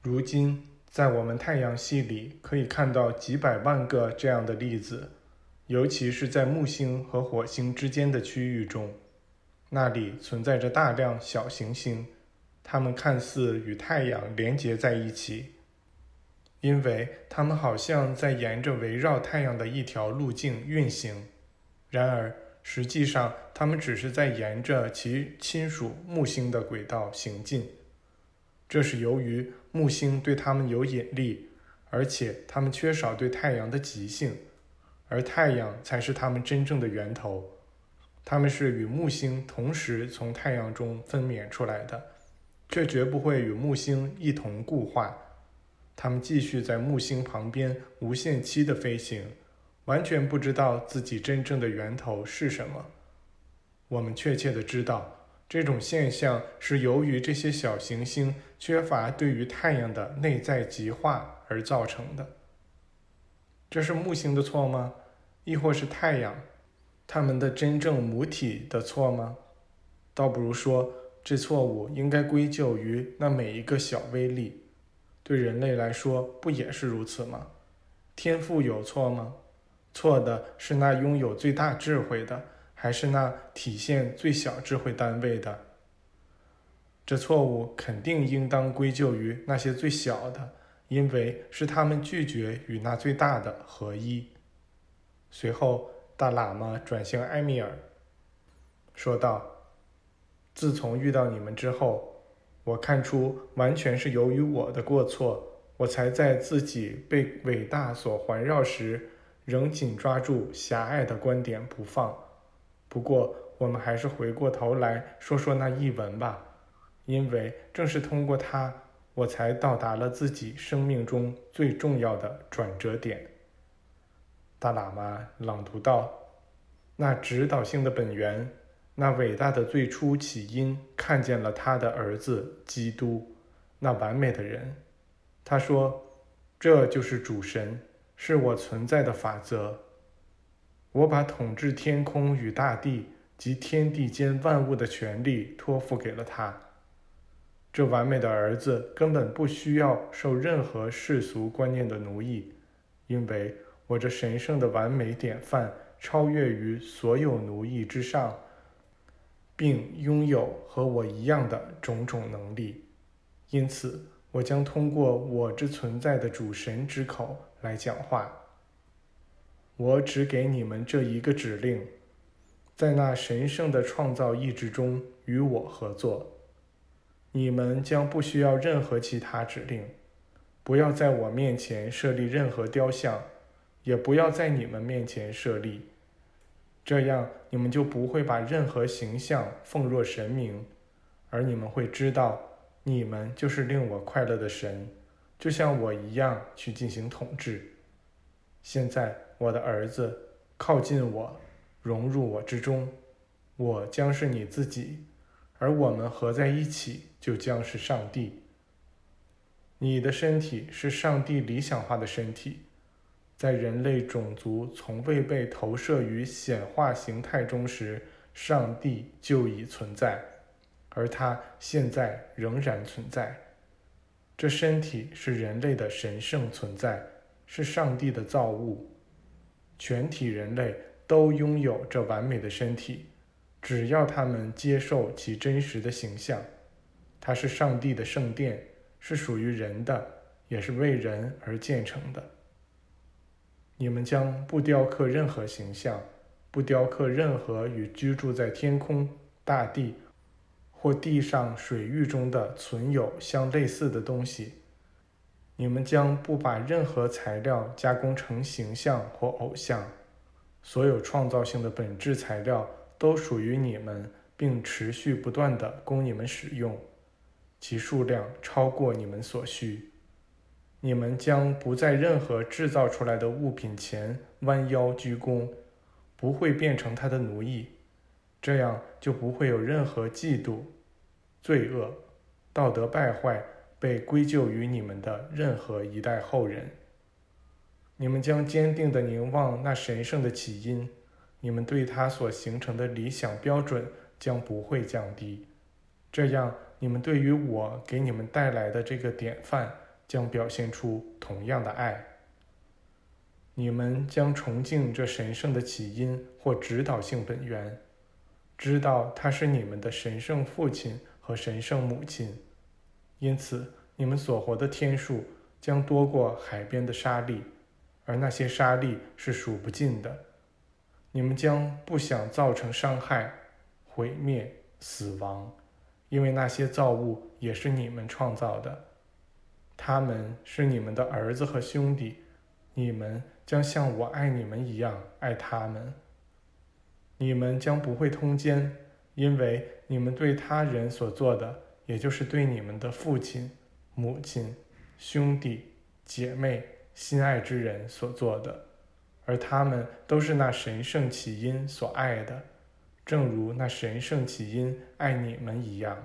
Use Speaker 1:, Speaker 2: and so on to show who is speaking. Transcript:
Speaker 1: 如今，在我们太阳系里可以看到几百万个这样的粒子，尤其是在木星和火星之间的区域中，那里存在着大量小行星，它们看似与太阳连接在一起，因为它们好像在沿着围绕太阳的一条路径运行。然而，实际上，它们只是在沿着其亲属木星的轨道行进。这是由于木星对他们有引力，而且他们缺少对太阳的极性，而太阳才是他们真正的源头。他们是与木星同时从太阳中分娩出来的，却绝不会与木星一同固化。他们继续在木星旁边无限期的飞行。完全不知道自己真正的源头是什么。我们确切的知道，这种现象是由于这些小行星缺乏对于太阳的内在极化而造成的。这是木星的错吗？亦或是太阳，它们的真正母体的错吗？倒不如说，这错误应该归咎于那每一个小微粒。对人类来说，不也是如此吗？天赋有错吗？错的是那拥有最大智慧的，还是那体现最小智慧单位的？这错误肯定应当归咎于那些最小的，因为是他们拒绝与那最大的合一。随后，大喇嘛转向埃米尔，说道：“自从遇到你们之后，我看出完全是由于我的过错，我才在自己被伟大所环绕时。”仍紧抓住狭隘的观点不放。不过，我们还是回过头来说说那译文吧，因为正是通过它，我才到达了自己生命中最重要的转折点。大喇嘛朗读道：“那指导性的本源，那伟大的最初起因，看见了他的儿子基督，那完美的人。他说，这就是主神。”是我存在的法则。我把统治天空与大地及天地间万物的权利托付给了他。这完美的儿子根本不需要受任何世俗观念的奴役，因为我这神圣的完美典范超越于所有奴役之上，并拥有和我一样的种种能力。因此，我将通过我之存在的主神之口。来讲话。我只给你们这一个指令，在那神圣的创造意志中与我合作。你们将不需要任何其他指令，不要在我面前设立任何雕像，也不要在你们面前设立。这样，你们就不会把任何形象奉若神明，而你们会知道，你们就是令我快乐的神。就像我一样去进行统治。现在，我的儿子，靠近我，融入我之中，我将是你自己，而我们合在一起就将是上帝。你的身体是上帝理想化的身体，在人类种族从未被投射于显化形态中时，上帝就已存在，而他现在仍然存在。这身体是人类的神圣存在，是上帝的造物。全体人类都拥有这完美的身体，只要他们接受其真实的形象。它是上帝的圣殿，是属于人的，也是为人而建成的。你们将不雕刻任何形象，不雕刻任何与居住在天空、大地。或地上水域中的存有相类似的东西，你们将不把任何材料加工成形象或偶像。所有创造性的本质材料都属于你们，并持续不断的供你们使用，其数量超过你们所需。你们将不在任何制造出来的物品前弯腰鞠躬，不会变成他的奴役。这样就不会有任何嫉妒、罪恶、道德败坏被归咎于你们的任何一代后人。你们将坚定地凝望那神圣的起因，你们对他所形成的理想标准将不会降低。这样，你们对于我给你们带来的这个典范将表现出同样的爱。你们将崇敬这神圣的起因或指导性本源，知道他是你们的神圣父亲和神圣母亲，因此你们所活的天数将多过海边的沙粒，而那些沙粒是数不尽的。你们将不想造成伤害、毁灭、死亡，因为那些造物也是你们创造的，他们是你们的儿子和兄弟，你们。将像我爱你们一样爱他们。你们将不会通奸，因为你们对他人所做的，也就是对你们的父亲、母亲、兄弟、姐妹、心爱之人所做的，而他们都是那神圣起因所爱的，正如那神圣起因爱你们一样。